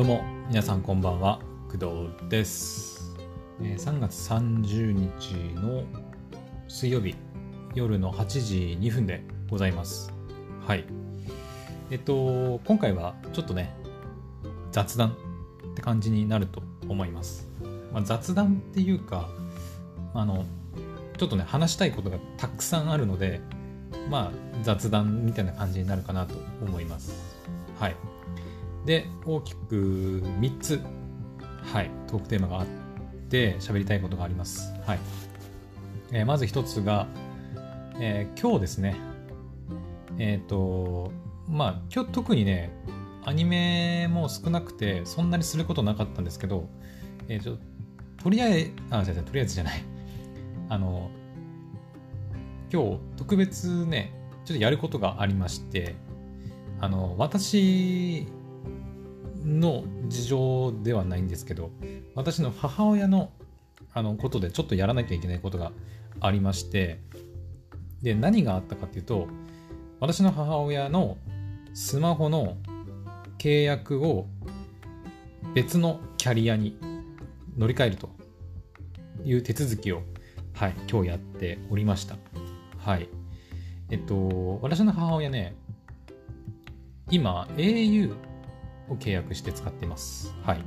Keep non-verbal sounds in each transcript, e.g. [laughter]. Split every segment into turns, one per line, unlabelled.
どうも皆さんこんばんは工藤です、えー3月30日の水曜日夜の8時2分でございます。はい。えっと今回はちょっとね雑談って感じになると思います、まあ、雑談っていうかあのちょっとね話したいことがたくさんあるのでまあ雑談みたいな感じになるかなと思います。はい。で大きく3つはいトークテーマがあって喋りたいことがあります。はい、えーまず1つが、えー今日ですね。えっ、とまあ今日特にねアニメも少なくてそんなにすることなかったんですけど、えーちょとりあえずあ違う違うとりあえずじゃない。あの今日特別ねちょっとやることがありましてあの私の事情ではないんですけど私の母親のあのことでちょっとやらなきゃいけないことがありましてで何があったかっていうと私の母親のスマホの契約を別のキャリアに乗り換えるという手続きを、はい、今日やっておりました。はい。えっと、私の母親ね、今、au を契約して使っています。はい。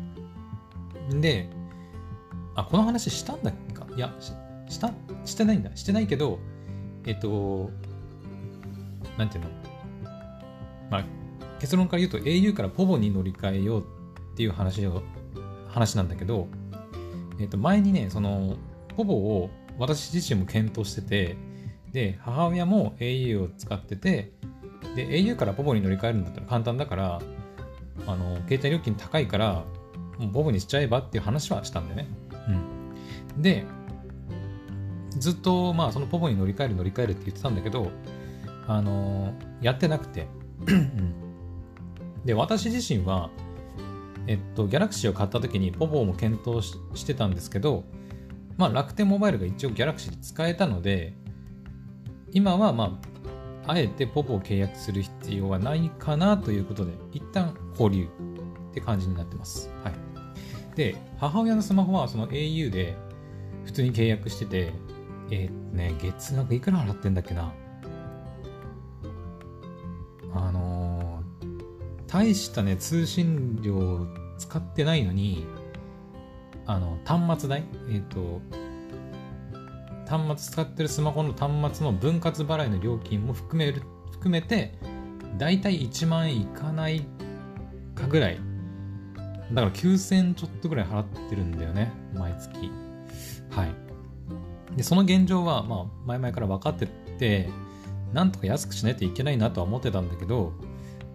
で、あ、この話したんだっけか？いや、しした、してないんだ。してないけど、えっと、なんていうの？まあ、結論から言うと au から povo に乗り換えようっていう話を、話なんだけど、えっと、前にね、その、ポボを私自身も検討してて、で、母親も au を使ってて、で、au からポボに乗り換えるんだったら簡単だから、あの、携帯料金高いから、もうポボにしちゃえばっていう話はしたんだよね。うん。で、ずっと、まあ、そのポボに乗り換える乗り換えるって言ってたんだけど、あのやってなくて。うんで、私自身は、えっと、ギャラクシーを買った時にポポも検討ししてたんですけど、まあ楽天モバイルが一応ギャラクシーで使えたので、今はまあ、あえてポポを契約する必要はないかなということで、一旦保留って感じになってます。はい。で、母親のスマホはその au で普通に契約してて、えーっとね、月額いくら払ってんだっけな。あのー大したね、通信料使ってないのに、あの、端末代？えっ、と、端末使ってるスマホの端末の分割払いの料金も含める、含めて、だいたい1万円いかないかぐらい。だから9000ちょっとぐらい払ってるんだよね、毎月。はい。で、その現状は、まあ、前々から分かってて、なんとか安くしないといけないなとは思ってたんだけど、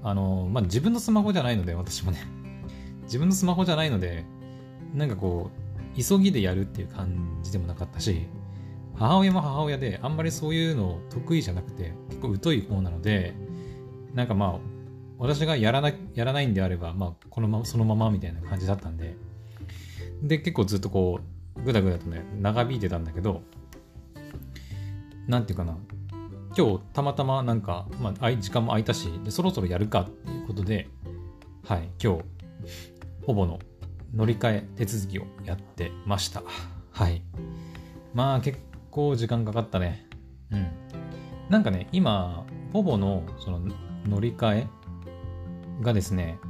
あの、まあ、自分のスマホじゃないので、私もね。[laughs] 自分のスマホじゃないので、なんかこう、急ぎでやるっていう感じでもなかったし、母親も母親で、あんまりそういうの得意じゃなくて、結構疎い方なので、なんかまあ、私がやらな、やらないんであれば、まあ、このまま、そのままみたいな感じだったんで、で、結構ずっとこう、ぐだぐだとね、長引いてたんだけど、なんていうかな、今日たまたまなんか、まあ、時間も空いたしでそろそろやるかっていうことではい今日ほぼの乗り換え手続きをやってました。はい。まあ結構時間かかったね。うん。なんかね今ほぼのその乗り換えがですね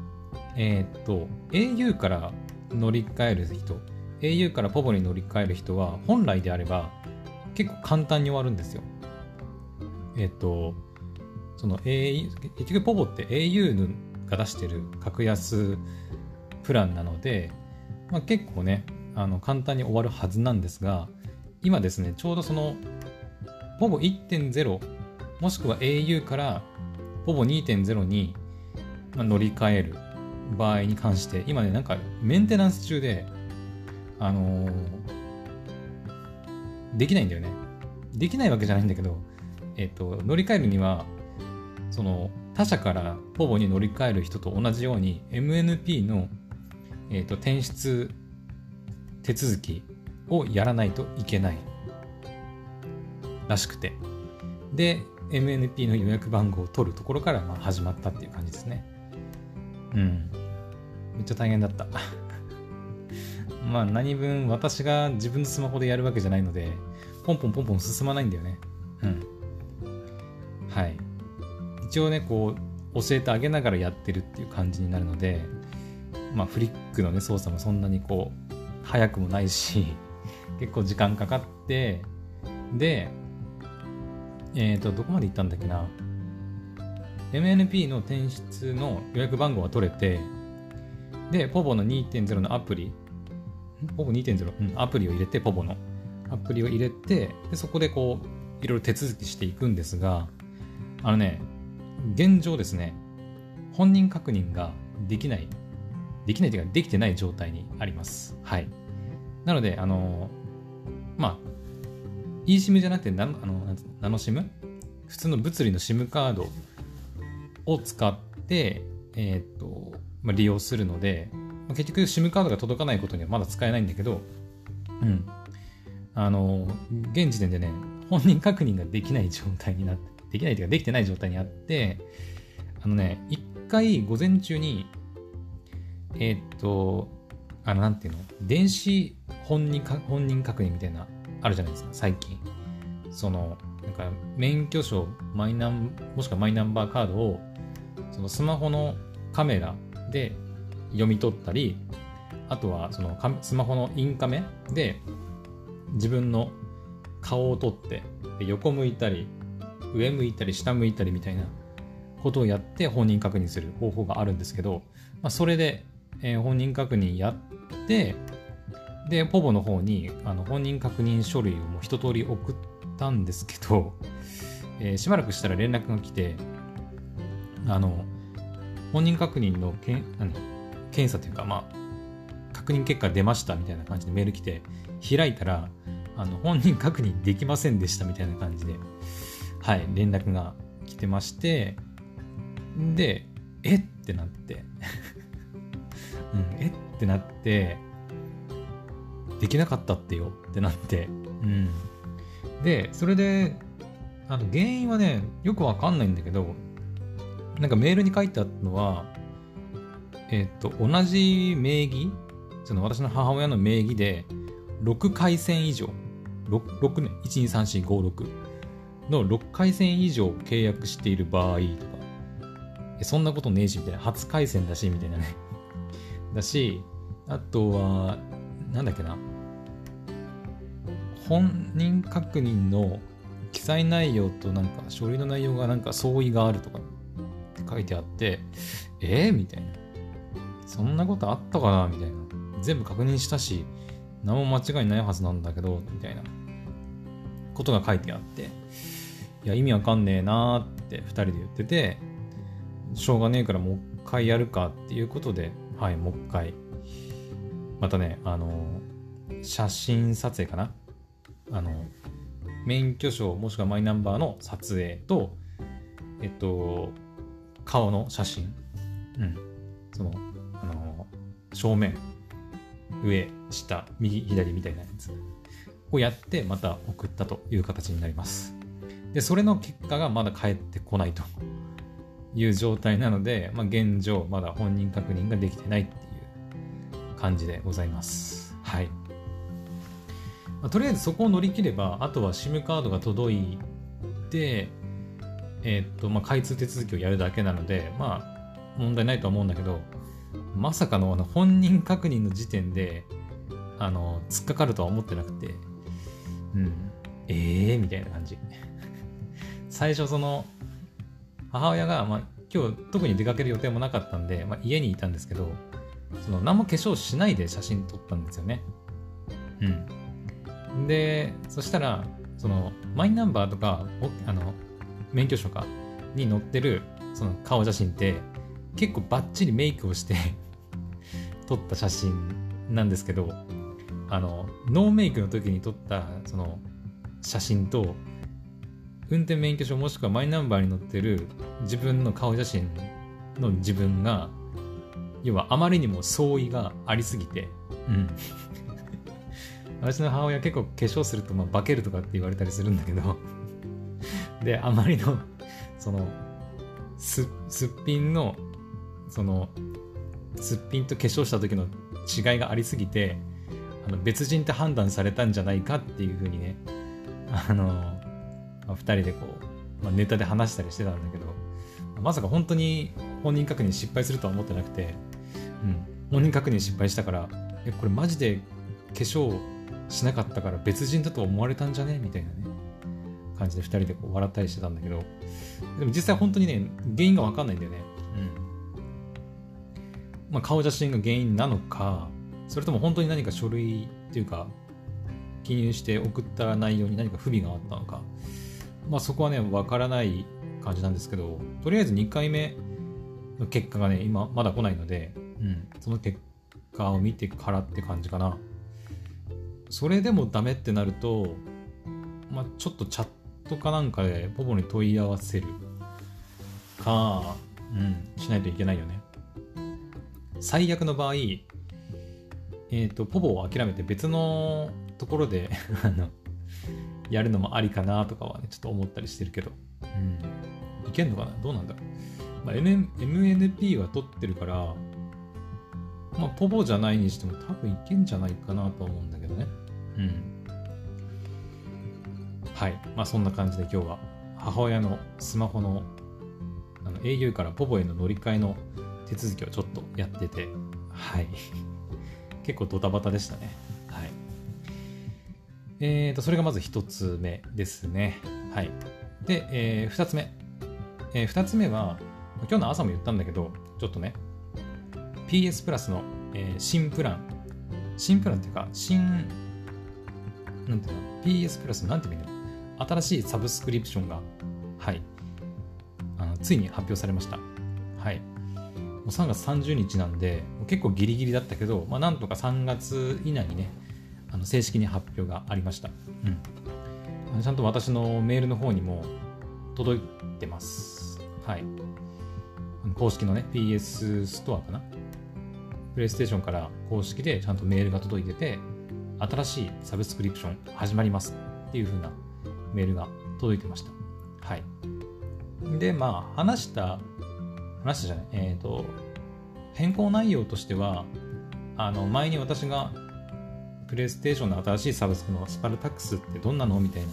えーっと au から乗り換える人 au からポボに乗り換える人は本来であれば結構簡単に終わるんですよ。えっと、その au、結局ポボって au が出してる格安プランなので、まあ、結構ね、あの簡単に終わるはずなんですが、今ですね、ちょうどその、ポボ1.0、もしくは au からポボ2.0に乗り換える場合に関して、今ね、なんかメンテナンス中で、あのーできないんだよね。できないわけじゃないんだけど、えっと、乗り換えるには、その他社からポボに乗り換える人と同じように MNP の、えっと、転出手続きをやらないといけないらしくて。で、MNP の予約番号を取るところからまあ始まったっていう感じですね。うん。めっちゃ大変だった。[laughs] まあ何分私が自分のスマホでやるわけじゃないので、ポンポンポンポン進まないんだよね。うん。はい。一応ね、こう、教えてあげながらやってるっていう感じになるので、まあフリックのね、操作もそんなにこう、早くもないし、結構時間かかって、で、えっ、ー、と、どこまで行ったんだっけな。MNP の転出の予約番号が取れて、で、ポボの2.0のアプリ、ポボ2.0、うん、アプリを入れて、ポボのアプリを入れて、でそこでこう、いろいろ手続きしていくんですが、あのね、現状ですね、本人確認ができない、できないというか、できてない状態にあります。はい。なので、あの、まあ、eSIM じゃなくてナノ、あのナノ SIM? 普通の物理の SIM カードを使って、えっ、ー、と、まあ、利用するので、まあ、結局 SIM カードが届かないことにはまだ使えないんだけど、うん。あの、現時点でね、本人確認ができない状態になって、できないというかできてない状態にあって、あのね、一回午前中に、えー、っと、あの、なんていうの？電子本人か本人確認みたいな、あるじゃないですか、最近。その、なんか、免許証、マイナン、もしくはマイナンバーカードをそのスマホのカメラで読み取ったり、あとはそのスマホのインカメで自分の顔を撮って横向いたり上向いたり下向いたりみたいなことをやって本人確認する方法があるんですけど、まあ、それで、えー、本人確認やってでポボの方にあの本人確認書類をもう一通り送ったんですけど、[laughs] えー、しばらくしたら連絡が来てあの、本人確認のけん検査というか、まあ、確認結果出ましたみたいな感じでメール来て、開いたら、あの、本人確認できませんでしたみたいな感じで、はい、連絡が来てまして、で、えってなって、[laughs] うん、えってなって、できなかったってよってなって、うん。で、それで、あの、原因はね、よくわかんないんだけど、なんかメールに書いてあったのは、えっ、と、同じ名義、その私の母親の名義で、6回線以上、6, 6ね、123456の6回線以上契約している場合とか、そんなことねえし、みたいな。初回線だし、みたいなね。だし、あとは、なんだっけな。本人確認の記載内容となんか書類の内容がなんか相違があるとかって書いてあって、えー、みたいな。そんなことあったかな？みたいな。全部確認したし、何も間違いないはずなんだけど、みたいなことが書いてあって、いや、意味わかんねえなーって2人で言ってて、しょうがねえからもう一回やるかっていうことで、はい、もう一回。またね、あの写真撮影かな？あの、免許証もしくはマイナンバーの撮影と、えっと、顔の写真、うん、その、あのー、正面、上、下、右、左みたいなやつをやってまた送ったという形になります。で、それの結果がまだ返ってこないという状態なので、まあ、現状まだ本人確認ができてないっていう感じでございます。はい。まあ、とりあえずそこを乗り切れば、あとは SIM カードが届いて、えー、っと、まあ、開通手続きをやるだけなので、まあ、問題ないとは思うんだけど、まさかのあの本人確認の時点で、あの、突っかかるとは思ってなくて、うん、ええー、みたいな感じ。[laughs] 最初その、母親が、まあ、今日特に出かける予定もなかったんで、まあ、家にいたんですけど、その何も化粧しないで写真撮ったんですよね。うん。で、そしたら、その、マイナンバーとか、あの、免許証かに載ってるその顔写真って結構バッチリメイクをして [laughs] 撮った写真なんですけどあのノーメイクの時に撮ったその写真と運転免許証もしくはマイナンバーに載ってる自分の顔写真の自分が要はあまりにも相違がありすぎてうん [laughs] 私の母親結構化粧するとまあ化けるとかって言われたりするんだけど。[laughs] で、あまりの、その、す、すっぴんの、その、すっぴんと化粧した時の違いがありすぎてあの別人って判断されたんじゃないかっていうふうにねあの、まあ、2人でこう、まあ、ネタで話したりしてたんだけどまさか本当に本人確認失敗するとは思ってなくて、うん、本人確認失敗したからえこれマジで化粧しなかったから別人だと思われたんじゃね？みたいなね。感じで2人でこう笑ったりしてたんだけど。でも実際本当にね原因が分かんないんだよね。うん。まあ顔写真が原因なのかそれとも本当に何か書類っていうか記入して送った内容に何か不備があったのか。まあそこはね分からない感じなんですけどとりあえず2回目の結果がね今まだ来ないので、うん、その結果を見てからって感じかなそれでもダメってなると、まあ、ちょっとチャットかなんかでポポに問い合わせるか、うん、しないといけないよね。最悪の場合、えっ、ー、と、ポポを諦めて別のところで [laughs] あの、やるのもありかなとかはね、ちょっと思ったりしてるけど、うん。いけんのかな？どうなんだろう。まあ、N、MNP は取ってるから、まあ、ポポじゃないにしても多分いけんじゃないかなと思うんだけどね。うん。はい。まあそんな感じで今日は母親のスマホのあの au からポポへの乗り換えの手続きをちょっとやってて、はい。[laughs] 結構ドタバタでしたね。はい。えーと、それがまず一つ目ですね。はい。で、えー、二つ目。えー、二つ目は、今日の朝も言ったんだけど、ちょっとね、PS プラスの、えー、新プラン。新プランっていうか、新、なんていうの ?PS プラスなんて言うんだ新しいサブスクリプションが、はい、あのついに発表されました。はい。もう3月30日なんで、結構ギリギリだったけど、まあ、なんとか3月以内にね、あの正式に発表がありました。うん。ちゃんと私のメールの方にも届いてます。はい。公式のね、PS ストアかな？プレイステーションから公式でちゃんとメールが届いてて、新しいサブスクリプション始まりますっていう風なメールが届いてました。はい。で、まあ、話した、話したじゃない、えっ、ー、と、変更内容としては、あの、前に私が、プレイステーションの新しいサブスクのスパルタックスってどんなのみたいな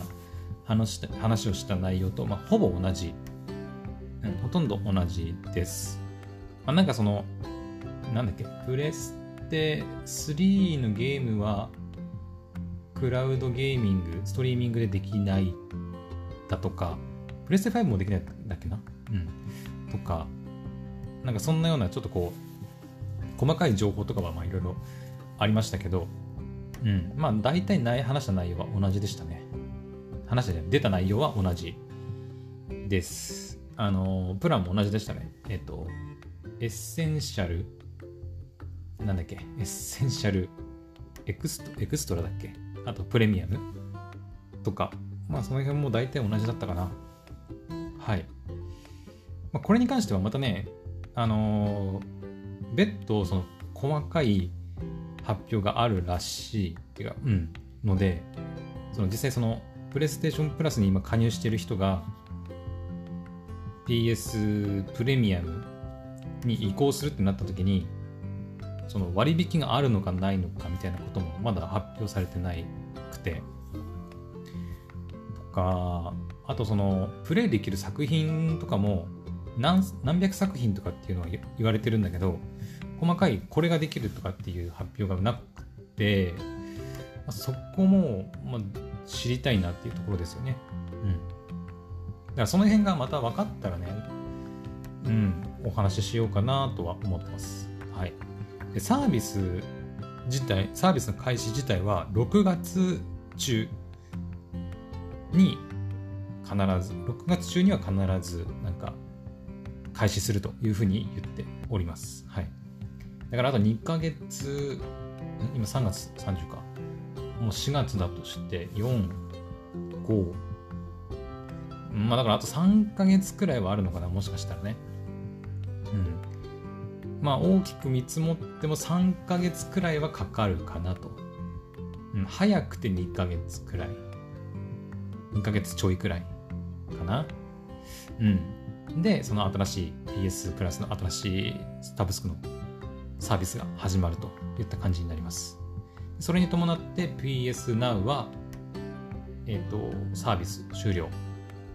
話話をした内容と、まあ、ほぼ同じ、うん、ほとんど同じです。まあ、なんかその、なんだっけ、プレステ3のゲームは、クラウドゲーミング、ストリーミングでできないだとか、プレステ5もできないんだっけな？うん。とか、なんかそんなようなちょっとこう、細かい情報とかはまあいろいろありましたけど、うん。まあ大体ない話した内容は同じでしたね。話して出た内容は同じです。あの、プランも同じでしたね。えっと、エッセンシャル、なんだっけ、エッセンシャルエクストエクストラだっけ？あとプレミアムとか、まあその辺も大体同じだったかな。はい。まあ、これに関してはまたね、あのー、別途その細かい発表があるらしいっていうか、うん、ので、その実際そのプレイステーションプラスに今加入してる人が PS プレミアムに移行するってなった時にその割引があるのかないのかみたいなこともまだ発表されてないくてとかあとそのプレイできる作品とかも何何百作品とかっていうのは言われてるんだけど細かいこれができるとかっていう発表がなくてそこも、まあ、知りたいなっていうところですよね。うん。だからその辺がまた分かったらね、うん、お話ししようかなとは思ってます。はい。でサービス自体サービスの開始自体は6月中に必ず6月中には必ずなんか開始するというふうに言っております。はい。だからあと2ヶ月、今3月30か。もう4月だとして、4、5、まあだからあと3ヶ月くらいはあるのかな、もしかしたらね。うん。まあ大きく見積もっても3ヶ月くらいはかかるかなと。うん、早くて2ヶ月くらい。2ヶ月ちょいくらいかな。うん。で、その新しい PS プラスの新しいサブスクのサービスが始まるといった感じになります。それに伴って PS Now は、えっ、ー、と、サービス終了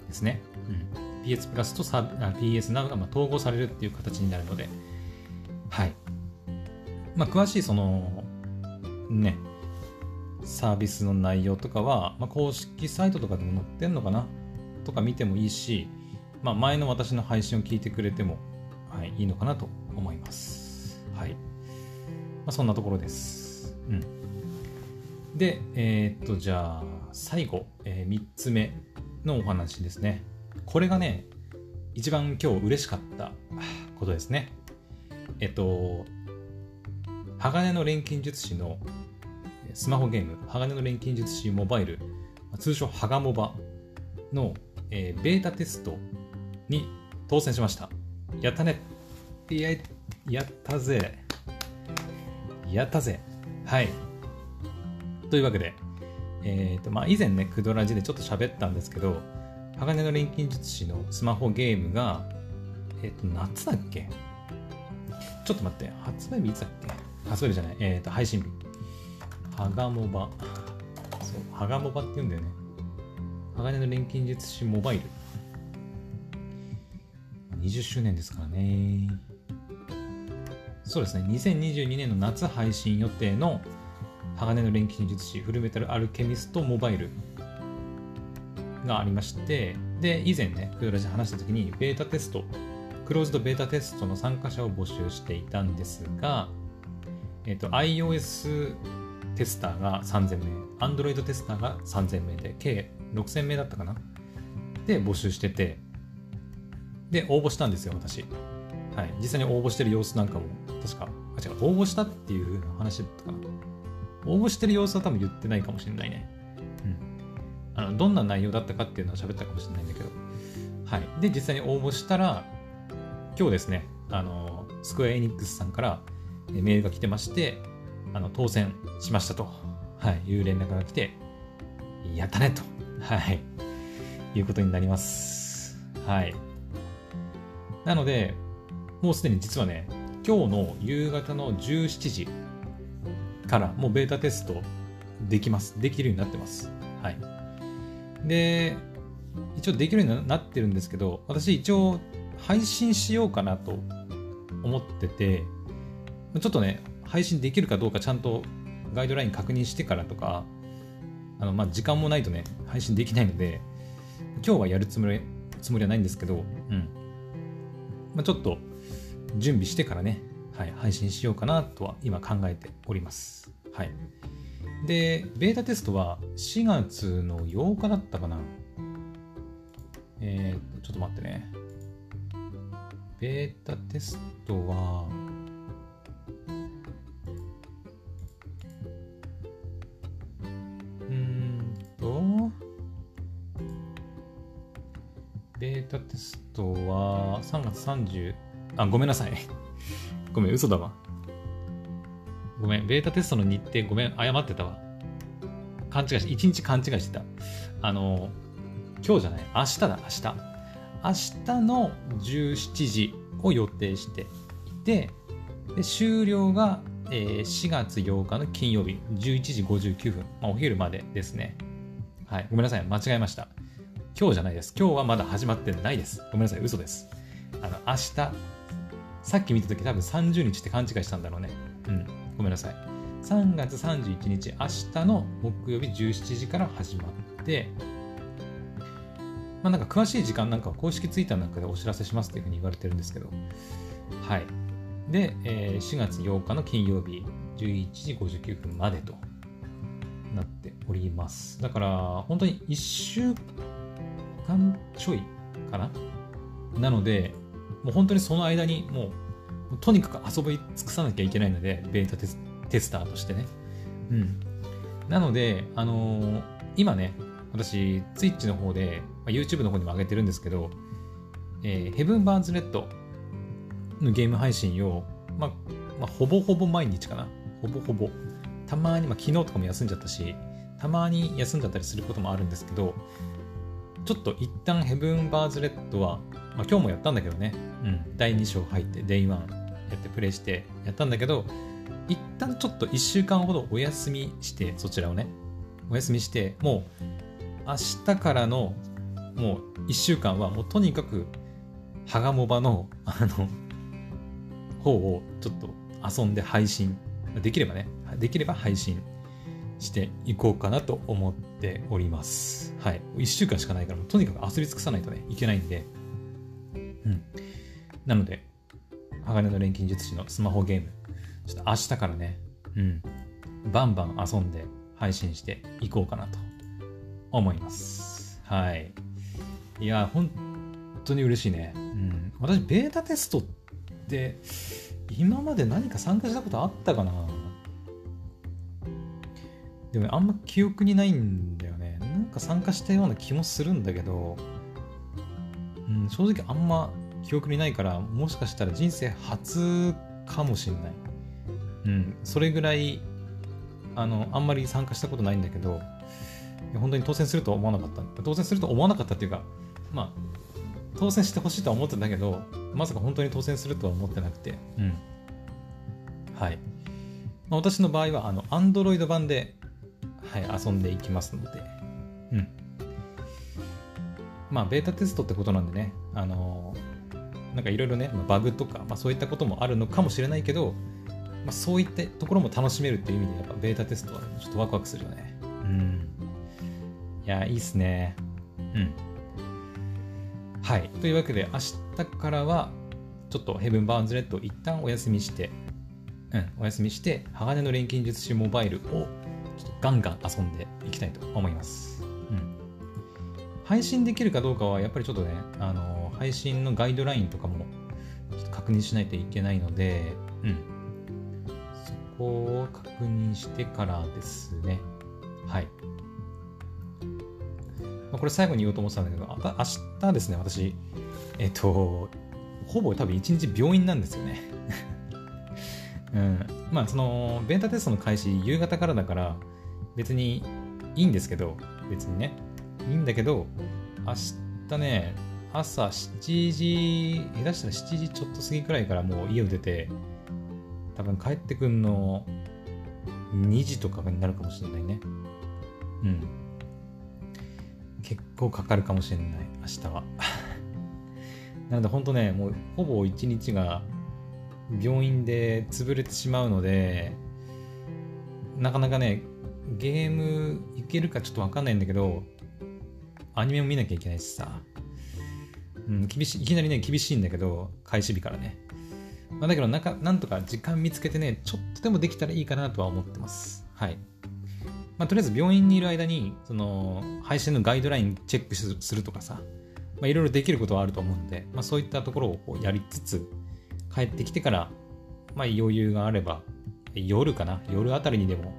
ですね。うん、PS プラスと PS Now がま統合されるっていう形になるので、はい。まあ、詳しいその、ね、サービスの内容とかは、まあ、公式サイトとかでも載ってんのかな？とか見てもいいし、まあ、前の私の配信を聞いてくれても、はい、いいのかなと思います。はい。まあ、そんなところです。うん。で、えー、っと、じゃあ、最後、えー、3つ目のお話ですね。これがね、一番今日嬉しかったことですね。えっと、鋼の錬金術師のスマホゲーム、鋼の錬金術師モバイル、通称ハガモバの、えー、ベータテストに当選しました。やったねややったぜやったぜはい。というわけで、えっ、ー、と、まあ、以前ね、クドラジでちょっと喋ったんですけど、鋼の錬金術師のスマホゲームが、えっ、ー、と、夏だっけ？ちょっと待って、発売日いつだっけ？発売日じゃない、えっ、ー、と、配信日。ハガモバ。そう、ハガモバって言うんだよね。鋼の錬金術師モバイル。20周年ですからね。そうですね、2022年の夏配信予定の鋼の錬金術師フルメタルアルケミストモバイルがありまして、で、以前ね、クドラジ話した時にベータテスト、クローズドベータテストの参加者を募集していたんですが、えっ、と、iOS テスターが3000名、Android テスターが3000名で、計6000名だったかな？で募集してて、で、応募したんですよ、私。はい。実際に応募してる様子なんかも、確か、あ、違う、応募したっていう風な話だったかな？応募してる様子は多分言ってないかもしれないね。うん。あの、どんな内容だったかっていうのは喋ったかもしれないんだけど。はい。で、実際に応募したら、今日ですね、あの、スクエアエニックスさんからメールが来てまして、あの当選しましたと、はい、いう連絡が来て、やったねと、はい、いうことになります。はい。なので、もうすでに実はね、今日の夕方の17時からもうベータテストできます。できるようになってます。はい。で、一応できるようになってるんですけど、私一応配信しようかなと思ってて、ちょっとね、配信できるかどうかちゃんとガイドライン確認してからとか、あのまあ、時間もないとね、配信できないので、今日はやるつもりつもりはないんですけど、うんまあ、ちょっと準備してからね、はい、配信しようかなとは今考えております。はい。で、ベータテストは4月の8日だったかな。えー、ちょっと待ってね。ベータテストは、うんとベータテストは3月30、あ、ごめんなさい。[laughs] ごめん、嘘だわ。ごめん、ベータテストの日程ごめん、謝ってたわ。勘違いして、1日勘違いしてた。あの、今日じゃない、明日だ、明日。明日の17時を予定していて、で終了が、えー、4月8日の金曜日、11時59分、まあ、お昼までですね。はい、ごめんなさい、間違えました。今日じゃないです。今日はまだ始まってないです。ごめんなさい、嘘です。あの、明日、さっき見たとき多分30日って勘違いしたんだろうね。うん、ごめんなさい。3月31日、明日の木曜日17時から始まって、まあなんか詳しい時間なんかは公式ツイッターなんかでお知らせしますっていうふうに言われてるんですけど、はい。で、えー、4月8日の金曜日11時59分までとなっております。だから、本当に1週間ちょいかな？なので、もう本当にその間にもう、とにかく遊び尽くさなきゃいけないので、ベータテステスターとしてね。うん。なので、あのー、今ね、私、Twitch の方で、まあ、YouTube の方にも上げてるんですけど、えー、ヘブン・バーンズ・レッドのゲーム配信を、まあ、まあ、ほぼほぼ毎日かな。ほぼほぼ。たまに、まあ、昨日とかも休んじゃったし、たまに休んじゃったりすることもあるんですけど、ちょっと一旦ヘブン・バーズ・レッドは、まあ、今日もやったんだけどね、うん、第2章入って Day1 ややってプレイしてやったんだけど、一旦ちょっと1週間ほどお休みして、そちらをね、お休みして、もう明日からのもう1週間はもうとにかくハガモバのあの方をちょっと遊んで配信できればねできれば配信していこうかなと思っております。はい。1週間しかないからとにかく遊び尽くさないとねいけないんで。うん。なので鋼の錬金術師のスマホゲームちょっと明日からねうん。バンバン遊んで配信していこうかなと。思います。はい。いや本当に嬉しいね。うん。私ベータテストって今まで何か参加したことあったかな？でも、ね、あんま記憶にないんだよね。なんか参加したような気もするんだけど、うん、正直あんま記憶にないから、もしかしたら人生初かもしんない。うん、それぐらい、あの、あんまり参加したことないんだけど、本当に当選するとは思わなかった。当選すると思わなかったっていうか、まあ、当選してほしいとは思ってたんだけど、まさか本当に当選するとは思ってなくて、うん。はい。まあ、私の場合は、あの、Android 版で、はい、遊んでいきますので、うん。まあ、ベータテストってことなんでね、あのー、なんかいろいろね、バグとか、まあ、そういったこともあるのかもしれないけど、まあ、そういったところも楽しめるっていう意味で、やっぱベータテストはちょっとワクワクするよね。うん。いや、いいっすね。うん。はい。というわけで、明日からは、ちょっとヘブン・バーンズ・レッドを一旦お休みして、うん、お休みして、鋼の錬金術師モバイルをちょっとガンガン遊んでいきたいと思います。うん。配信できるかどうかはやっぱりちょっとね、あの、配信のガイドラインとかもちょっと確認しないといけないので、うん。そこを確認してからですね。はい。これ最後に言おうと思ってたんだけど、あ明日ですね、私、えっと、ほぼ多分一日病院なんですよね。[laughs] うん、まあそのベータテストの開始夕方からだから別にいいんですけど別にね。いいんだけど明日ね朝7時下手したら7時ちょっと過ぎくらいからもう家を出て多分帰ってくんの2時とかになるかもしれないね。うん。結構かかるかもしれない明日は。[laughs] なので本当ねもうほぼ一日が病院で潰れてしまうのでなかなかねゲームいけるかちょっとわかんないんだけどアニメも見なきゃいけないしさ、うん、厳しいいきなりね厳しいんだけど開始日からね、まあ、だけどなんかなんとか時間見つけてねちょっとでもできたらいいかなとは思ってます。はい。まあ、とりあえず病院にいる間にその配信のガイドラインチェックするとかさ、いろいろできることはあると思うんで、まあ、そういったところをこうやりつつ帰ってきてから、まあ余裕があれば、夜かな夜あたりにでも、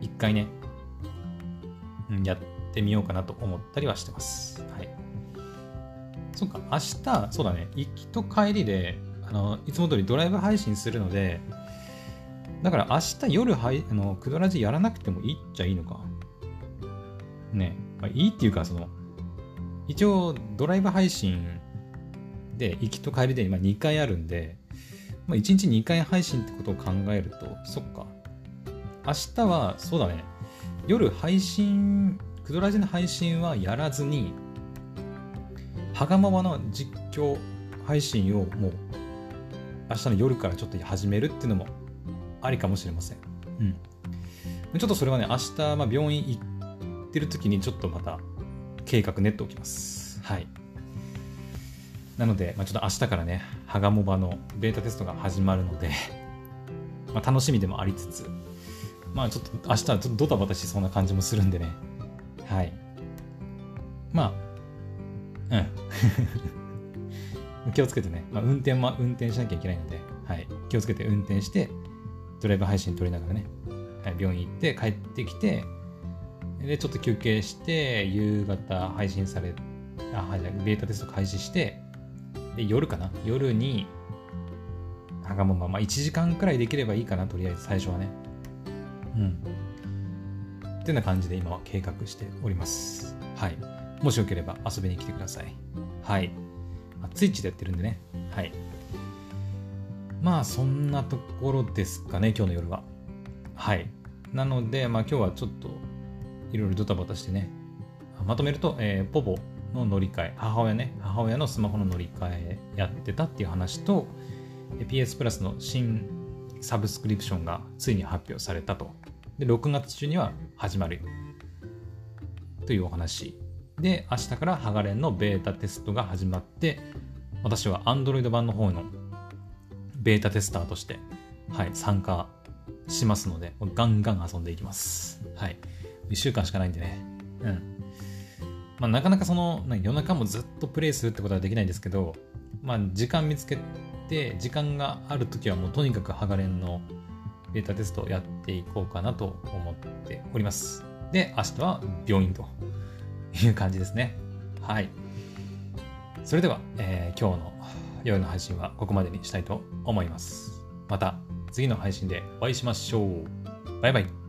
一回ね、うん、やってみようかなと思ったりはしてます。はい。そっか、明日、そうだね、行きと帰りで、あの、いつも通りドライブ配信するので、だから明日夜はいあの、クドラジやらなくてもいいっちゃいいのか。ね。まあ、いいっていうか、その、一応ドライブ配信で、行きと帰りで今2回あるんで、まあ、1日2回配信ってことを考えると、そっか。明日は、そうだね。夜配信、クドラジの配信はやらずに、はがままの実況配信をもう、明日の夜からちょっと始めるっていうのもありかもしれません。うん。ちょっとそれはね、明日、まあ、病院行ってる時にちょっとまた計画練っておきます。はい。なので、まあ、ちょっと明日からね、ハガモバのベータテストが始まるので [laughs] まあ楽しみでもありつつ、まあちょっと明日はちょっとドタバタしそうな感じもするんでね。はい。まあ、うん。[laughs] 気をつけてね、まあ、運転も運転しなきゃいけないので、はい、気をつけて運転して、ドライブ配信撮りながらね、病院行って帰ってきて、で、ちょっと休憩して、夕方配信され、あ、はい、ベータテスト開始して、で夜かな？夜にはがもまま1時間くらいできればいいかなとりあえず最初はね。うん。ってな感じで今は計画しております。はい。もしよければ遊びに来てください。はい。ツイッチでやってるんでね。はい。まあそんなところですかね今日の夜は。はい。なのでまあ今日はちょっといろいろドタバタしてね。まとめると、えー、ポポの乗り換え母親ね母親のスマホの乗り換えやってたっていう話と PS プラスの新サブスクリプションがついに発表されたと。で6月中には始まる。というお話。で明日からハガレンのベータテストが始まって私は Android 版の方のベータテスターとして、はい、参加しますので、ガンガン遊んでいきます。はい。1週間しかないんでね。うん。まあ、なかなかその、夜中もずっとプレイするってことはできないんですけど、まあ、時間見つけて、時間があるときはもうとにかくハガレンのベータテストをやっていこうかなと思っております。で、明日は病院という感じですね。はい。それでは、えー、今日の夜の配信はここまでにしたいと思います。また次の配信でお会いしましょう。バイバイ。